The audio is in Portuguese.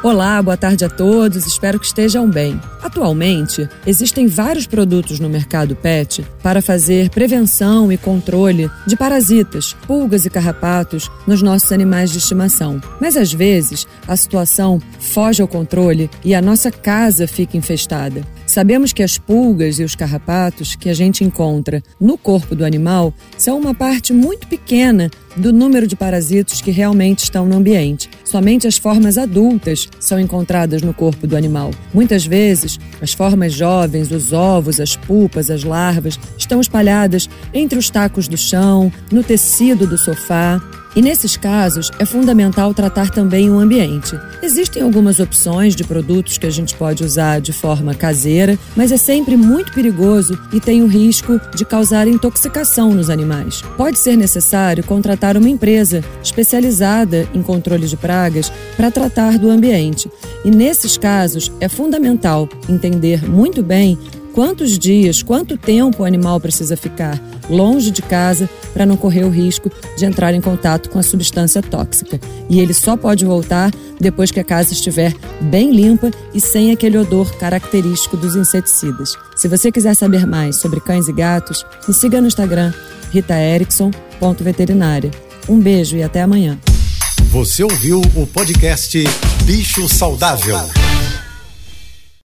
Olá, boa tarde a todos, espero que estejam bem. Atualmente, existem vários produtos no mercado pet para fazer prevenção e controle de parasitas, pulgas e carrapatos nos nossos animais de estimação. Mas às vezes, a situação foge ao controle e a nossa casa fica infestada. Sabemos que as pulgas e os carrapatos que a gente encontra no corpo do animal são uma parte muito pequena do número de parasitos que realmente estão no ambiente. Somente as formas adultas são encontradas no corpo do animal. Muitas vezes, as formas jovens, os ovos, as pupas, as larvas, estão espalhadas entre os tacos do chão, no tecido do sofá. E nesses casos, é fundamental tratar também o ambiente. Existem algumas opções de produtos que a gente pode usar de forma caseira, mas é sempre muito perigoso e tem o risco de causar intoxicação nos animais. Pode ser necessário contratar uma empresa especializada em controle de pragas para tratar do ambiente. E nesses casos, é fundamental entender muito bem quantos dias, quanto tempo o animal precisa ficar longe de casa para não correr o risco de entrar em contato com a substância tóxica. E ele só pode voltar depois que a casa estiver bem limpa e sem aquele odor característico dos inseticidas. Se você quiser saber mais sobre cães e gatos, me siga no Instagram ritaerickson.veterinária. Um beijo e até amanhã. Você ouviu o podcast Bicho Saudável.